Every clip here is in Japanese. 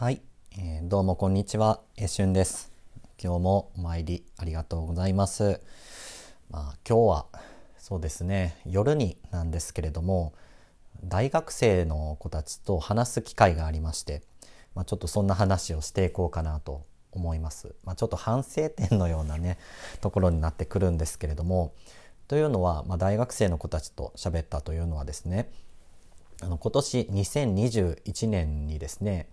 はい、えー、どうもこんにちは、えしゅんです。今日もお参りありがとうございます。まあ、今日はそうですね、夜になんですけれども、大学生の子たちと話す機会がありまして、まあ、ちょっとそんな話をしていこうかなと思います。まあ、ちょっと反省点のようなねところになってくるんですけれども、というのは、まあ、大学生の子たちと喋ったというのはですね、あの今年2021年にですね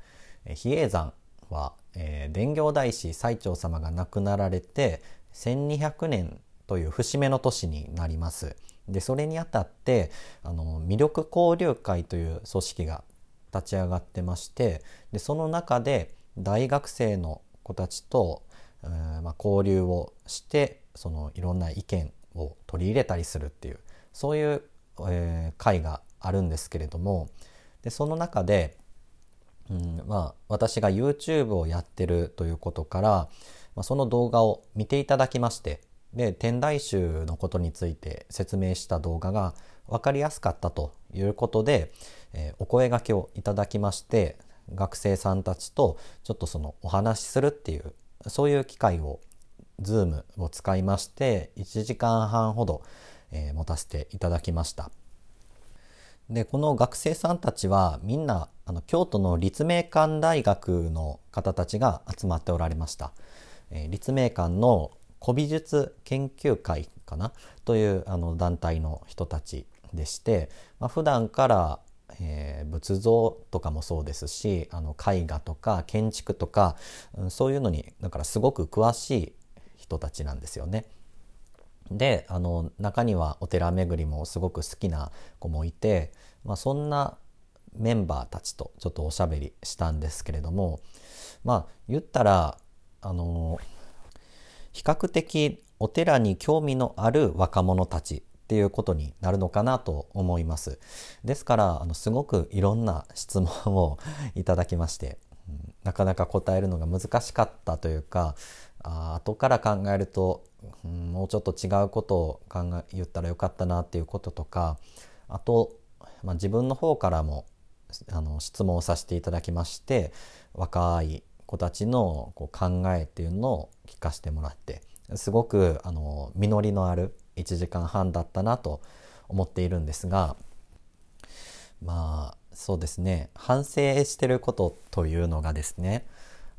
比叡山は、えー、伝行大師最澄様が亡くなられて1200年という節目の年になります。でそれにあたってあの魅力交流会という組織が立ち上がってましてでその中で大学生の子たちと、まあ、交流をしてそのいろんな意見を取り入れたりするっていうそういう、えー、会があるんですけれどもでその中でうんまあ、私が YouTube をやってるということから、まあ、その動画を見ていただきましてで天台宗のことについて説明した動画が分かりやすかったということで、えー、お声がけをいただきまして学生さんたちとちょっとそのお話しするっていうそういう機会を Zoom を使いまして1時間半ほど、えー、持たせていただきました。でこの学生さんたちはみんなあの京都の立命館大学の方たちが集まっておられました、えー、立命館の古美術研究会かな？というあの団体の人たちでして、まあ、普段から、えー、仏像とかもそうですしあの絵画とか建築とか、うん、そういうのにだからすごく詳しい人たちなんですよね。であの中にはお寺巡りもすごく好きな子もいて、まあ、そんなメンバーたちとちょっとおしゃべりしたんですけれどもまあ言ったらあの比較的お寺に興味のある若者たちっていうことになるのかなと思います。ですからあのすごくいろんな質問を いただきまして、うん、なかなか答えるのが難しかったというかあ後から考えると、うん、もうちょっと違うことを考え言ったらよかったなっていうこととかあと、まあ、自分の方からもあの質問をさせていただきまして若い子たちのこう考えっていうのを聞かせてもらってすごくあの実りのある1時間半だったなと思っているんですがまあそうですね。反省してることというのがですね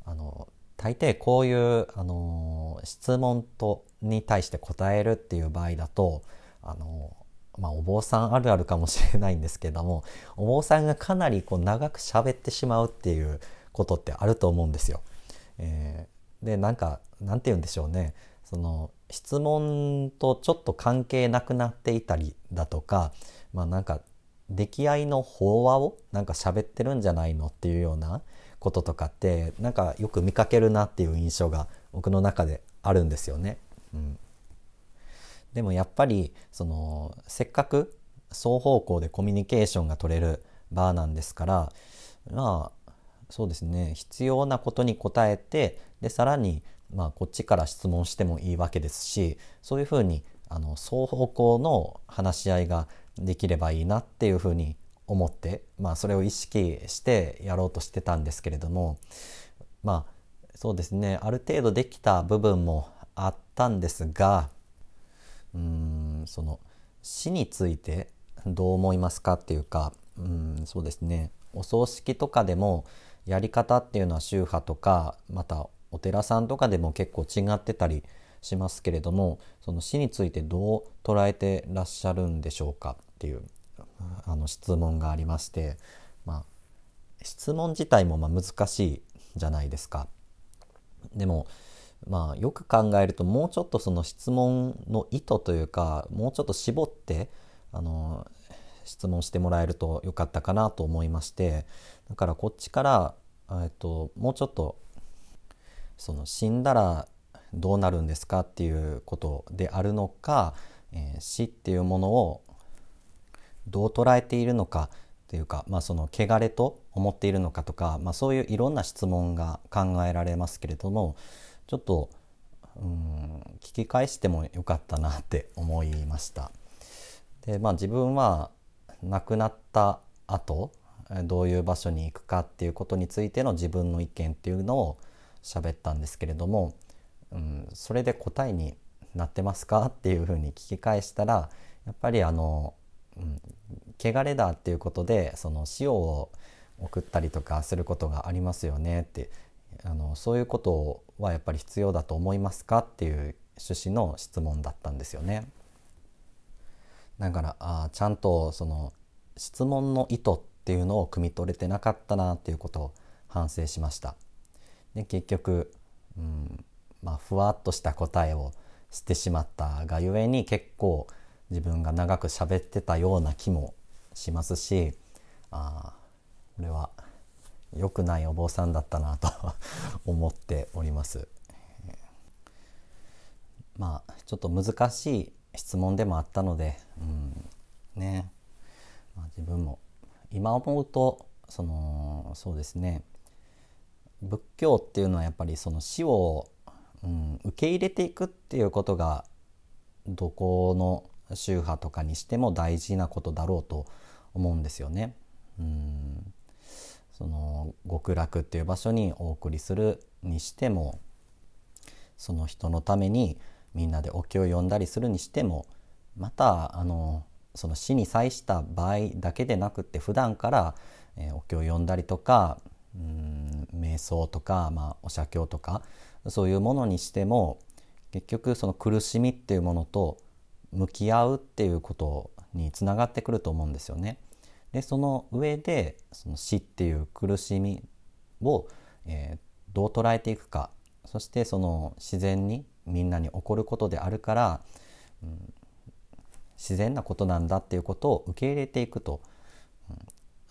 あの大抵こういう、あの質問とに対して答えるっていう場合だと、あのまあ、お坊さんあるあるかもしれないんですけども お坊さんがかなりこう長く喋ってしまうっていうことってあると思うんですよ。えー、でなんかなんて言うんでしょうねその質問とちょっと関係なくなっていたりだとかまあなんか出来合いの法話をなんか喋ってるんじゃないのっていうようなこととかってなんかよく見かけるなっていう印象が僕の中であるんですよね。うん、でもやっぱりそのせっかく双方向でコミュニケーションが取れる場なんですからまあそうですね必要なことに答えてでさらにまあこっちから質問してもいいわけですしそういうふうにあの双方向の話し合いができればいいなっていうふうに思って、まあ、それを意識してやろうとしてたんですけれどもまあそうですねある程度できた部分もあったんですがうんその死についてどう思いますかっていうかうんそうですねお葬式とかでもやり方っていうのは宗派とかまたお寺さんとかでも結構違ってたりしますけれどもその死についてどう捉えてらっしゃるんでしょうかっていうあの質問がありまして、まあ、質問自体もま難しいじゃないですか。でもまあよく考えるともうちょっとその質問の意図というかもうちょっと絞ってあの質問してもらえるとよかったかなと思いましてだからこっちからえっともうちょっとその死んだらどうなるんですかっていうことであるのか、えー、死っていうものをどう捉えているのかというか、まあ、その汚れと思っているのかとか、まあ、そういういろんな質問が考えられますけれどもちょっとうん聞き返してもよかったなって思いました。でまあ、自分は亡くなった後どういう場所に行くかっていうことについての自分の意見っていうのを喋ったんですけれども、うん、それで答えになってますかっていうふうに聞き返したらやっぱりあの、うん、汚れだっていうことでその塩を送ったりとかすることがありますよねってあのそういうことはやっぱり必要だと思いますかっていう趣旨の質問だったんですよね。だからあちゃんとその質問の意図っていうのを汲み取れてなかったなっていうことを反省しました。で結局、うんまあ、ふわっとした答えをしてしまったがゆえに結構自分が長く喋ってたような気もしますしあこれは良くないお坊さんだったなと 思っております。まあちょっと難しい質問でもあったので、うんねまあ、自分も今思うとそのそうですね仏教っていうのはやっぱりその死を、うん、受け入れていくっていうことがどこの宗派とかにしても大事なことだろうと思うんですよね。うんその極楽っていう場所にお送りするにしてもその人のためにみんなでお経を読んだりするにしてもまたあのその死に際した場合だけでなくって普段から、えー、お経を読んだりとかうん瞑想とか、まあ、お写経とかそういうものにしても結局その苦しみっていうものと向き合うっていうことにつながってくると思うんですよね。でその上でその死っていう苦しみを、えー、どう捉えていくかそしてその自然にみんなに起こることであるから、うん、自然なことなんだっていうことを受け入れていくと、うん、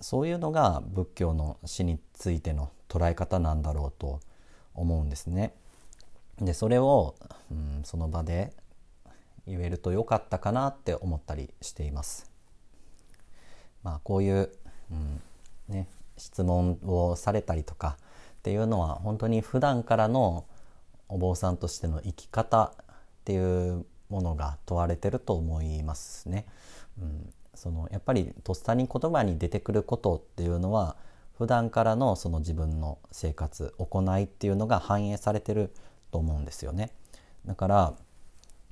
そういうのが仏教の死についての捉え方なんだろうと思うんですね。でそれを、うん、その場で言えるとよかったかなって思ったりしています。まあ、こういう、うんね、質問をされたりとかっていうのは本当に普段からのお坊さんとしての生き方っていうものが問われてると思いますね。うん、そのやっぱりとっさに言葉に出てくることっていうのは普段からのその自分の生活行いっていうのが反映されてると思うんですよね。だから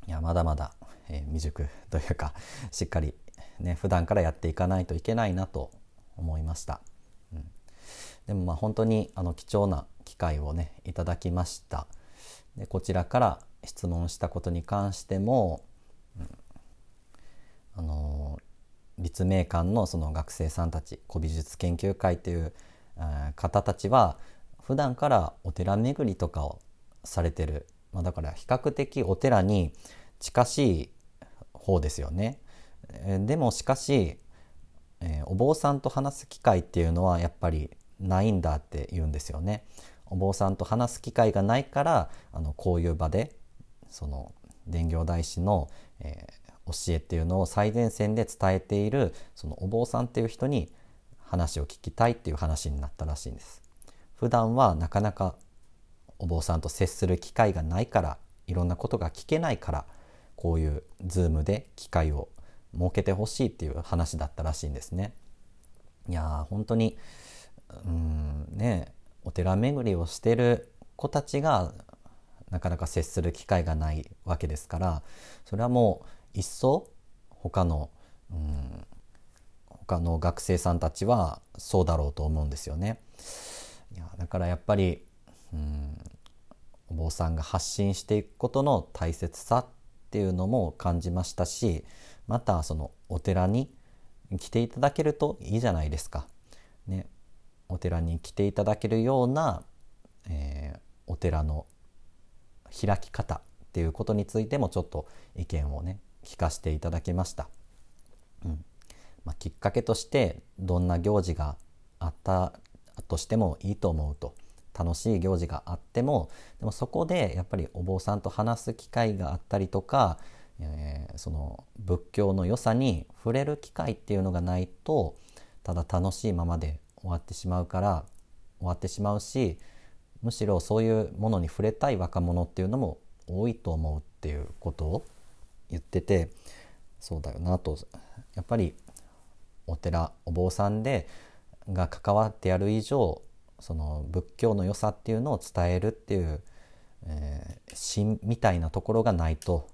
いやまだまだ、えー、未熟というか しっかりね普段からやっていかないといけないなと思いました、うん、でもまあ本当にあの貴重な機会をねいただきました。でこちらから質問したことに関しても、うん、あの立命館のその学生さんたち古美術研究会という、えー、方たちは普段からお寺巡りとかをされてる、まあ、だから比較的お寺に近しい方ですよね。えでもしかし、えー、お坊さんと話す機会っていうのはやっぱりないんだって言うんですよね。お坊さんと話す機会がないからあのこういう場でその伝行大師の、えー、教えっていうのを最前線で伝えているそのお坊さんっていう人に話を聞きたいっていう話になったらしいんです。普段はなかなかお坊さんと接する機会がないからいろんなことが聞けないからこういうズームで機会を設けてほしいっていう話だったらしいんですね。いや本当にうんねお寺巡りをしてる子たちがなかなか接する機会がないわけですからそれはもう一層他のうん他の学生さんたちはそうだろうと思うんですよね。いやだからやっぱりうんお坊さんが発信していくことの大切さっていうのも感じましたしまたそのお寺に来ていただけるといいじゃないですか。ね、お寺に来ていただけるような、えー、お寺の開き方っていうことについてもちょっと意見をね聞かせていただきました。うんまあ、きっかけとしてどんな行事があったとしてもいいと思うと楽しい行事があってもでもそこでやっぱりお坊さんと話す機会があったりとかえー、その仏教の良さに触れる機会っていうのがないとただ楽しいままで終わってしまうから終わってしまうしむしろそういうものに触れたい若者っていうのも多いと思うっていうことを言っててそうだよなと。やっぱりお寺お坊さんでが関わってやる以上その仏教の良さっていうのを伝えるっていう、えー、芯みたいなところがないと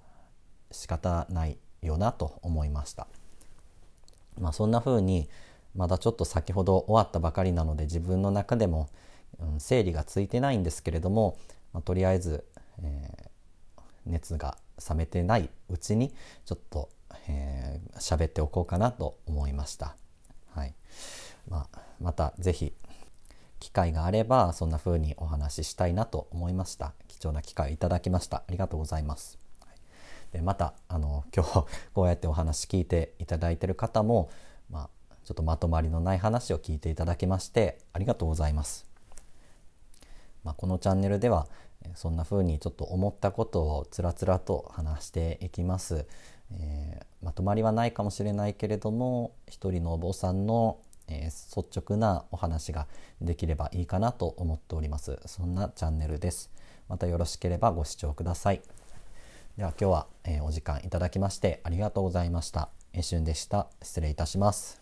仕方ないよなと思いました。まあ、そんな風にまだちょっと先ほど終わったばかりなので自分の中でも、うん、整理がついてないんですけれども、まあ、とりあえず、えー、熱が冷めてないうちにちょっと喋、えー、っておこうかなと思いました。はいまあ、また是非機会があればそんな風にお話ししたいなと思いました。貴重な機会をいただきました。ありがとうございます。でまたあの 今日こうやってお話聞いていただいている方も、まあ、ちょっとまとまりのない話を聞いていただきましてありがとうございます、まあ、このチャンネルではそんな風にちょっと思ったことをつらつらと話していきます、えー、まとまりはないかもしれないけれども一人のお坊さんのえー、率直なお話ができればいいかなと思っております。そんなチャンネルです。またよろしければご視聴ください。では今日は、えー、お時間いただきましてありがとうございました。えしゅんでした。失礼いたします。